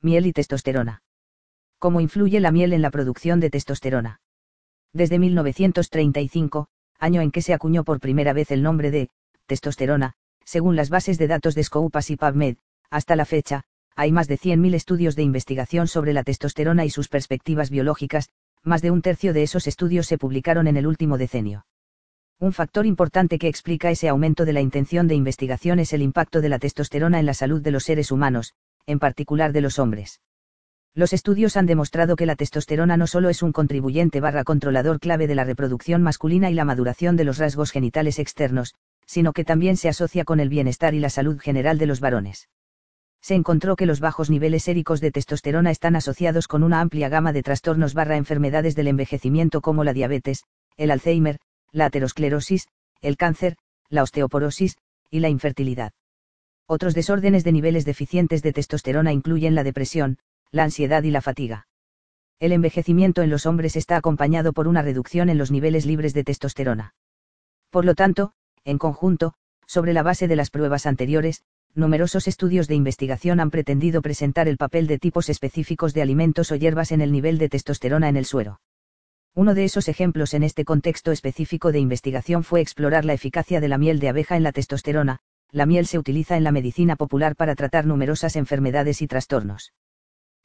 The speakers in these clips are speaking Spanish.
Miel y testosterona. ¿Cómo influye la miel en la producción de testosterona? Desde 1935, año en que se acuñó por primera vez el nombre de testosterona, según las bases de datos de Scopus y PubMed, hasta la fecha, hay más de 100.000 estudios de investigación sobre la testosterona y sus perspectivas biológicas, más de un tercio de esos estudios se publicaron en el último decenio. Un factor importante que explica ese aumento de la intención de investigación es el impacto de la testosterona en la salud de los seres humanos, en particular de los hombres. Los estudios han demostrado que la testosterona no solo es un contribuyente barra controlador clave de la reproducción masculina y la maduración de los rasgos genitales externos, sino que también se asocia con el bienestar y la salud general de los varones. Se encontró que los bajos niveles séricos de testosterona están asociados con una amplia gama de trastornos barra enfermedades del envejecimiento como la diabetes, el Alzheimer, la aterosclerosis, el cáncer, la osteoporosis, y la infertilidad. Otros desórdenes de niveles deficientes de testosterona incluyen la depresión, la ansiedad y la fatiga. El envejecimiento en los hombres está acompañado por una reducción en los niveles libres de testosterona. Por lo tanto, en conjunto, sobre la base de las pruebas anteriores, numerosos estudios de investigación han pretendido presentar el papel de tipos específicos de alimentos o hierbas en el nivel de testosterona en el suero. Uno de esos ejemplos en este contexto específico de investigación fue explorar la eficacia de la miel de abeja en la testosterona, la miel se utiliza en la medicina popular para tratar numerosas enfermedades y trastornos.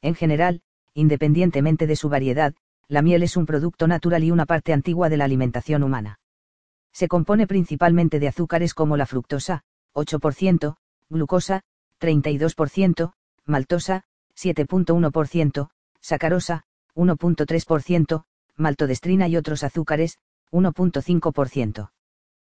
En general, independientemente de su variedad, la miel es un producto natural y una parte antigua de la alimentación humana. Se compone principalmente de azúcares como la fructosa, 8%, glucosa, 32%, maltosa, 7.1%, sacarosa, 1.3%, maltodestrina y otros azúcares, 1.5%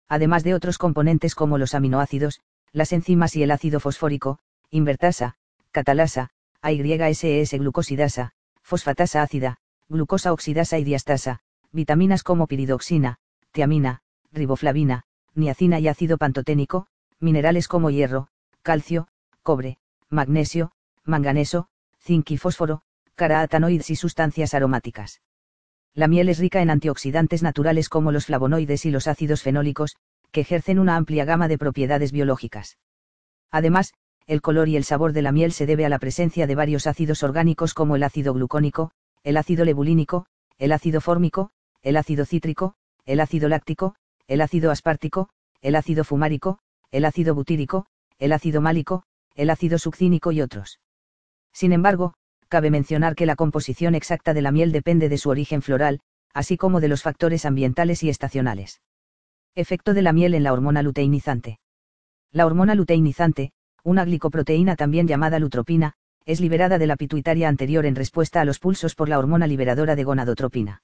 además de otros componentes como los aminoácidos, las enzimas y el ácido fosfórico, invertasa, catalasa, AYSS glucosidasa, fosfatasa ácida, glucosa oxidasa y diastasa, vitaminas como piridoxina, tiamina, riboflavina, niacina y ácido pantoténico, minerales como hierro, calcio, cobre, magnesio, manganeso, zinc y fósforo, carotenoides y sustancias aromáticas. La miel es rica en antioxidantes naturales como los flavonoides y los ácidos fenólicos, que ejercen una amplia gama de propiedades biológicas. Además, el color y el sabor de la miel se debe a la presencia de varios ácidos orgánicos como el ácido glucónico, el ácido lebulínico, el ácido fórmico, el ácido cítrico, el ácido láctico, el ácido aspartico, el ácido fumárico, el ácido butírico, el ácido málico, el ácido succínico y otros. Sin embargo, cabe mencionar que la composición exacta de la miel depende de su origen floral, así como de los factores ambientales y estacionales. Efecto de la miel en la hormona luteinizante. La hormona luteinizante, una glicoproteína también llamada lutropina, es liberada de la pituitaria anterior en respuesta a los pulsos por la hormona liberadora de gonadotropina.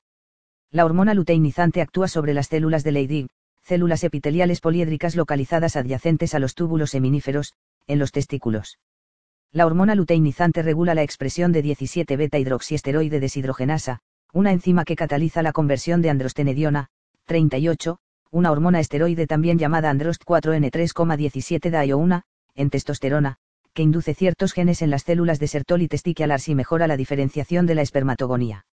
La hormona luteinizante actúa sobre las células de Leydig, células epiteliales poliédricas localizadas adyacentes a los túbulos seminíferos, en los testículos. La hormona luteinizante regula la expresión de 17 beta-hidroxiesteroide deshidrogenasa, una enzima que cataliza la conversión de androstenediona, 38, una hormona esteroide también llamada androst 4N3,17 DAIO1, en testosterona, que induce ciertos genes en las células de Sertoli testicular y mejora la diferenciación de la espermatogonía.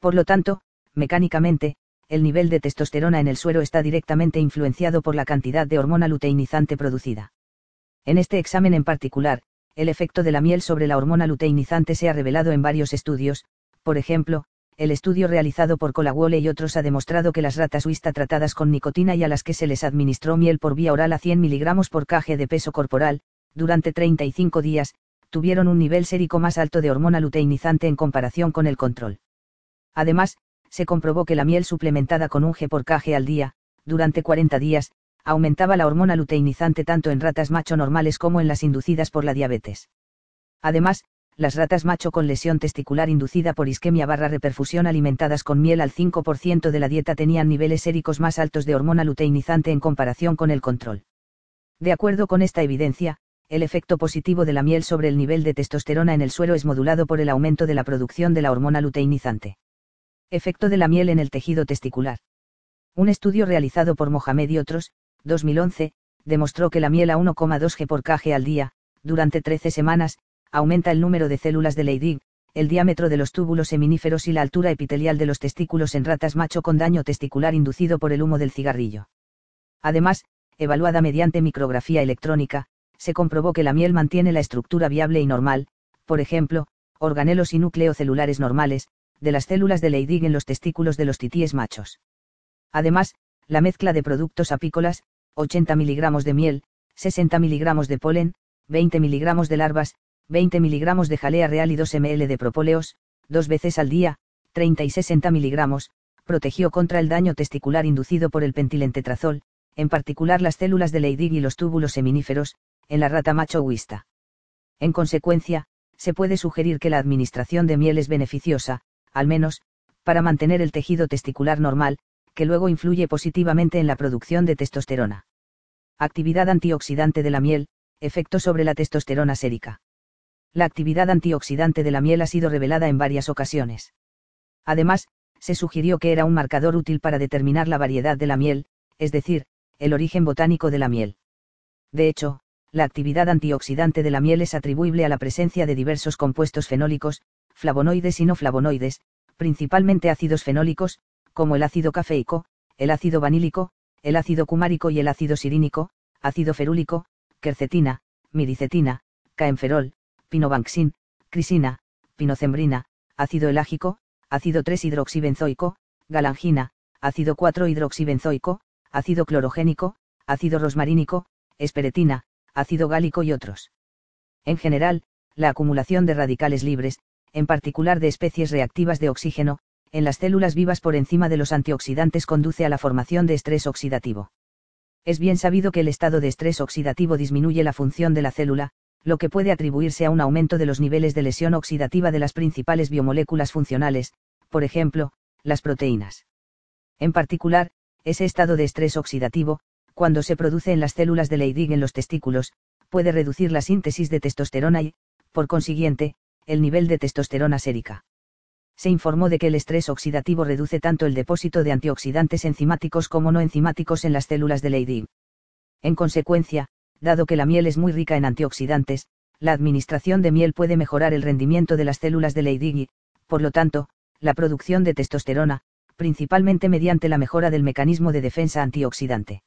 Por lo tanto, mecánicamente, el nivel de testosterona en el suero está directamente influenciado por la cantidad de hormona luteinizante producida. En este examen en particular, el efecto de la miel sobre la hormona luteinizante se ha revelado en varios estudios, por ejemplo, el estudio realizado por Colawole y otros ha demostrado que las ratas Wista tratadas con nicotina y a las que se les administró miel por vía oral a 100 mg por kg de peso corporal, durante 35 días, tuvieron un nivel sérico más alto de hormona luteinizante en comparación con el control. Además, se comprobó que la miel suplementada con un G por kg al día, durante 40 días, aumentaba la hormona luteinizante tanto en ratas macho normales como en las inducidas por la diabetes. Además, las ratas macho con lesión testicular inducida por isquemia barra reperfusión alimentadas con miel al 5% de la dieta tenían niveles séricos más altos de hormona luteinizante en comparación con el control. De acuerdo con esta evidencia, el efecto positivo de la miel sobre el nivel de testosterona en el suero es modulado por el aumento de la producción de la hormona luteinizante. Efecto de la miel en el tejido testicular. Un estudio realizado por Mohamed y otros, 2011, demostró que la miel a 1,2 g por kg al día, durante 13 semanas, aumenta el número de células de Leydig, el diámetro de los túbulos seminíferos y la altura epitelial de los testículos en ratas macho con daño testicular inducido por el humo del cigarrillo. Además, evaluada mediante micrografía electrónica, se comprobó que la miel mantiene la estructura viable y normal, por ejemplo, organelos y núcleo celulares normales, de las células de Leydig en los testículos de los titíes machos. Además, la mezcla de productos apícolas, 80 mg de miel, 60 mg de polen, 20 mg de larvas, 20 mg de jalea real y 2 ml de propóleos, dos veces al día, 30 y 60 mg, protegió contra el daño testicular inducido por el pentilentetrazol, en particular las células de Leydig y los túbulos seminíferos, en la rata macho huista. En consecuencia, se puede sugerir que la administración de miel es beneficiosa, al menos, para mantener el tejido testicular normal, que luego influye positivamente en la producción de testosterona. Actividad antioxidante de la miel, efecto sobre la testosterona sérica. La actividad antioxidante de la miel ha sido revelada en varias ocasiones. Además, se sugirió que era un marcador útil para determinar la variedad de la miel, es decir, el origen botánico de la miel. De hecho, la actividad antioxidante de la miel es atribuible a la presencia de diversos compuestos fenólicos, flavonoides y no flavonoides, principalmente ácidos fenólicos, como el ácido cafeico, el ácido vanílico, el ácido cumárico y el ácido sirínico, ácido ferúlico, quercetina, miricetina, caenferol, pinobanxin, crisina, pinocembrina, ácido elágico, ácido 3-hidroxibenzoico, galangina, ácido 4-hidroxibenzoico, ácido clorogénico, ácido rosmarínico, esperetina, ácido gálico y otros. En general, la acumulación de radicales libres, en particular de especies reactivas de oxígeno, en las células vivas por encima de los antioxidantes conduce a la formación de estrés oxidativo. Es bien sabido que el estado de estrés oxidativo disminuye la función de la célula, lo que puede atribuirse a un aumento de los niveles de lesión oxidativa de las principales biomoléculas funcionales, por ejemplo, las proteínas. En particular, ese estado de estrés oxidativo, cuando se produce en las células de Leydig en los testículos, puede reducir la síntesis de testosterona y, por consiguiente, el nivel de testosterona sérica. Se informó de que el estrés oxidativo reduce tanto el depósito de antioxidantes enzimáticos como no enzimáticos en las células de Leydig. En consecuencia, dado que la miel es muy rica en antioxidantes, la administración de miel puede mejorar el rendimiento de las células de Leydig y, por lo tanto, la producción de testosterona, principalmente mediante la mejora del mecanismo de defensa antioxidante.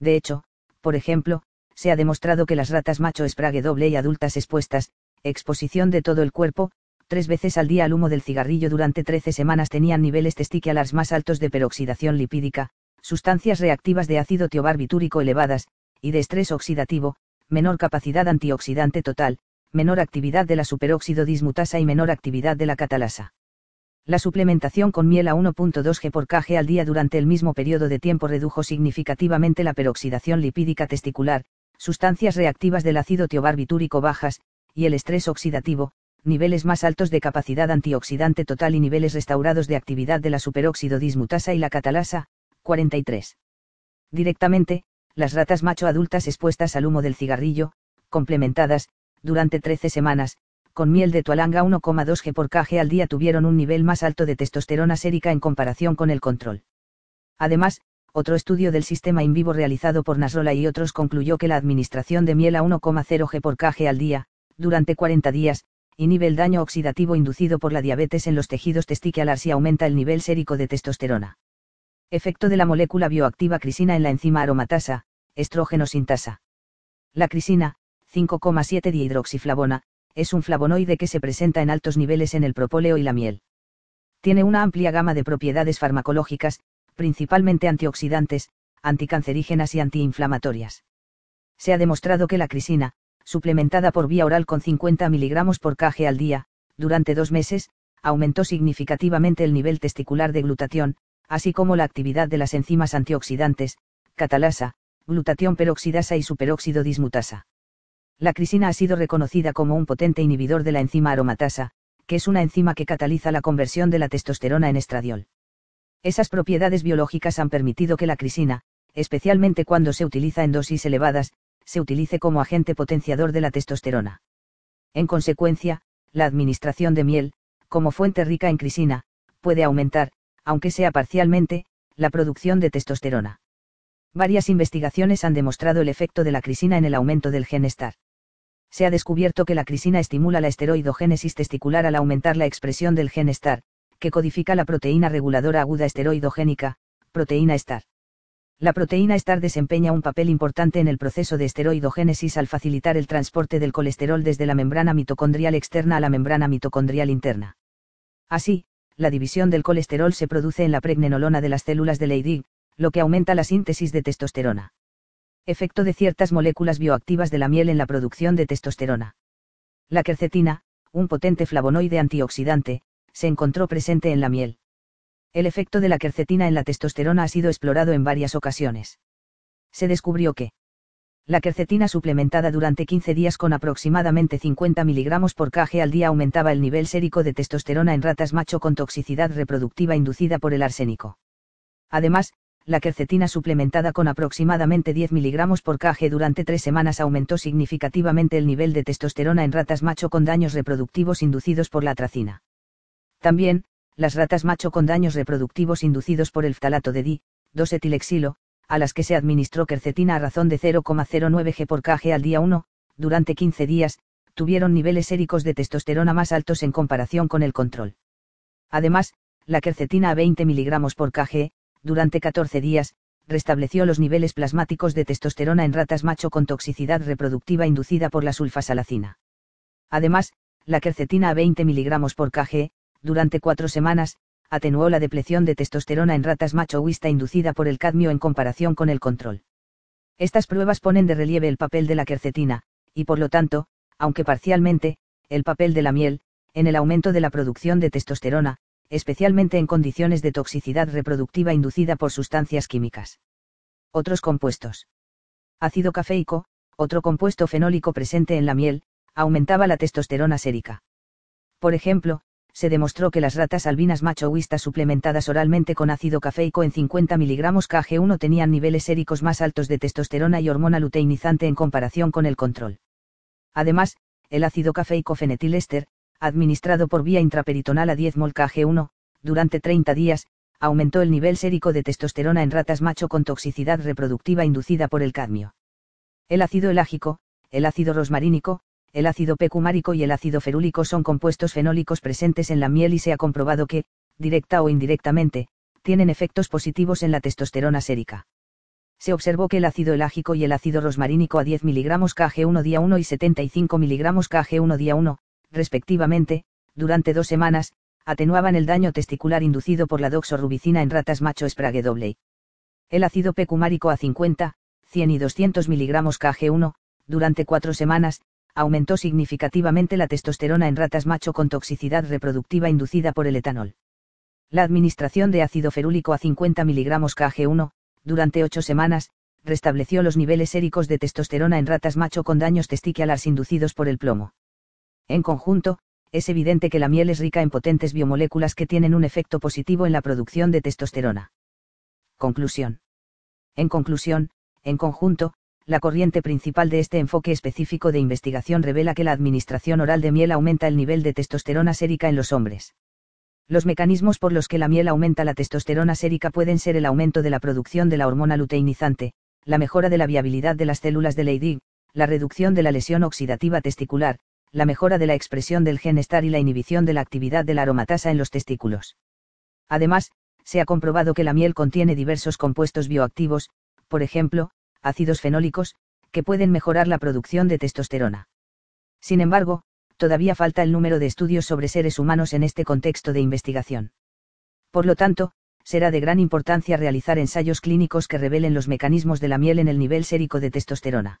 De hecho, por ejemplo, se ha demostrado que las ratas macho Sprague doble y adultas expuestas, exposición de todo el cuerpo, tres veces al día al humo del cigarrillo durante 13 semanas tenían niveles testiculares más altos de peroxidación lipídica, sustancias reactivas de ácido tiobarbitúrico elevadas, y de estrés oxidativo, menor capacidad antioxidante total, menor actividad de la superóxido dismutasa y menor actividad de la catalasa. La suplementación con miel a 1.2 g por kg al día durante el mismo periodo de tiempo redujo significativamente la peroxidación lipídica testicular, sustancias reactivas del ácido tiobarbitúrico bajas, y el estrés oxidativo, niveles más altos de capacidad antioxidante total y niveles restaurados de actividad de la superóxido dismutasa y la catalasa, 43. Directamente, las ratas macho adultas expuestas al humo del cigarrillo, complementadas, durante 13 semanas, con miel de tualanga 1,2 g por kg al día tuvieron un nivel más alto de testosterona sérica en comparación con el control. Además, otro estudio del sistema in vivo realizado por Nasrola y otros concluyó que la administración de miel a 1,0 g por kg al día, durante 40 días, inhibe el daño oxidativo inducido por la diabetes en los tejidos testiculares y aumenta el nivel sérico de testosterona. Efecto de la molécula bioactiva crisina en la enzima aromatasa, estrógeno sintasa. La crisina, 5,7 dihidroxiflavona, es un flavonoide que se presenta en altos niveles en el propóleo y la miel. Tiene una amplia gama de propiedades farmacológicas, principalmente antioxidantes, anticancerígenas y antiinflamatorias. Se ha demostrado que la crisina, suplementada por vía oral con 50 mg por kg al día, durante dos meses, aumentó significativamente el nivel testicular de glutatión, así como la actividad de las enzimas antioxidantes, catalasa, glutatión peroxidasa y superóxido dismutasa. La crisina ha sido reconocida como un potente inhibidor de la enzima aromatasa, que es una enzima que cataliza la conversión de la testosterona en estradiol. Esas propiedades biológicas han permitido que la crisina, especialmente cuando se utiliza en dosis elevadas, se utilice como agente potenciador de la testosterona. En consecuencia, la administración de miel, como fuente rica en crisina, puede aumentar, aunque sea parcialmente, la producción de testosterona. Varias investigaciones han demostrado el efecto de la crisina en el aumento del gen STAR. Se ha descubierto que la crisina estimula la esteroidogénesis testicular al aumentar la expresión del gen STAR, que codifica la proteína reguladora aguda esteroidogénica, proteína STAR. La proteína STAR desempeña un papel importante en el proceso de esteroidogénesis al facilitar el transporte del colesterol desde la membrana mitocondrial externa a la membrana mitocondrial interna. Así, la división del colesterol se produce en la pregnenolona de las células de Leydig, lo que aumenta la síntesis de testosterona. Efecto de ciertas moléculas bioactivas de la miel en la producción de testosterona. La quercetina, un potente flavonoide antioxidante, se encontró presente en la miel. El efecto de la quercetina en la testosterona ha sido explorado en varias ocasiones. Se descubrió que la quercetina suplementada durante 15 días con aproximadamente 50 mg por kg al día aumentaba el nivel sérico de testosterona en ratas macho con toxicidad reproductiva inducida por el arsénico. Además, la quercetina suplementada con aproximadamente 10 mg por kg durante tres semanas aumentó significativamente el nivel de testosterona en ratas macho con daños reproductivos inducidos por la atracina. También, las ratas macho con daños reproductivos inducidos por el ftalato de di, 2-etilexilo, a las que se administró quercetina a razón de 0,09 g por kg al día 1, durante 15 días, tuvieron niveles séricos de testosterona más altos en comparación con el control. Además, la quercetina a 20 mg por kg, durante 14 días, restableció los niveles plasmáticos de testosterona en ratas macho con toxicidad reproductiva inducida por la sulfasalacina. Además, la quercetina a 20 mg por kg, durante cuatro semanas, atenuó la depleción de testosterona en ratas macho huista inducida por el cadmio en comparación con el control. Estas pruebas ponen de relieve el papel de la quercetina, y por lo tanto, aunque parcialmente, el papel de la miel, en el aumento de la producción de testosterona, especialmente en condiciones de toxicidad reproductiva inducida por sustancias químicas. Otros compuestos. Ácido cafeico, otro compuesto fenólico presente en la miel, aumentaba la testosterona sérica. Por ejemplo, se demostró que las ratas albinas macho suplementadas oralmente con ácido cafeico en 50 mg Kg1 tenían niveles séricos más altos de testosterona y hormona luteinizante en comparación con el control. Además, el ácido cafeico fenetilester, administrado por vía intraperitonal a 10 mol Kg1, durante 30 días, aumentó el nivel sérico de testosterona en ratas macho con toxicidad reproductiva inducida por el cadmio. El ácido elágico, el ácido rosmarínico, el ácido pecumárico y el ácido ferúlico son compuestos fenólicos presentes en la miel y se ha comprobado que, directa o indirectamente, tienen efectos positivos en la testosterona sérica. Se observó que el ácido elágico y el ácido rosmarínico a 10 mg Kg1 día 1 y 75 mg Kg1 día 1, respectivamente, durante dos semanas, atenuaban el daño testicular inducido por la doxorubicina en ratas macho Sprague doble. El ácido pecumárico a 50, 100 y 200 mg Kg1, durante cuatro semanas, aumentó significativamente la testosterona en ratas macho con toxicidad reproductiva inducida por el etanol. La administración de ácido ferúlico a 50 mg Kg1, durante 8 semanas, restableció los niveles séricos de testosterona en ratas macho con daños testiculares inducidos por el plomo. En conjunto, es evidente que la miel es rica en potentes biomoléculas que tienen un efecto positivo en la producción de testosterona. Conclusión. En conclusión, en conjunto, la corriente principal de este enfoque específico de investigación revela que la administración oral de miel aumenta el nivel de testosterona sérica en los hombres. Los mecanismos por los que la miel aumenta la testosterona sérica pueden ser el aumento de la producción de la hormona luteinizante, la mejora de la viabilidad de las células de Leydig, la reducción de la lesión oxidativa testicular, la mejora de la expresión del gen STAR y la inhibición de la actividad de la aromatasa en los testículos. Además, se ha comprobado que la miel contiene diversos compuestos bioactivos, por ejemplo, ácidos fenólicos, que pueden mejorar la producción de testosterona. Sin embargo, todavía falta el número de estudios sobre seres humanos en este contexto de investigación. Por lo tanto, será de gran importancia realizar ensayos clínicos que revelen los mecanismos de la miel en el nivel sérico de testosterona.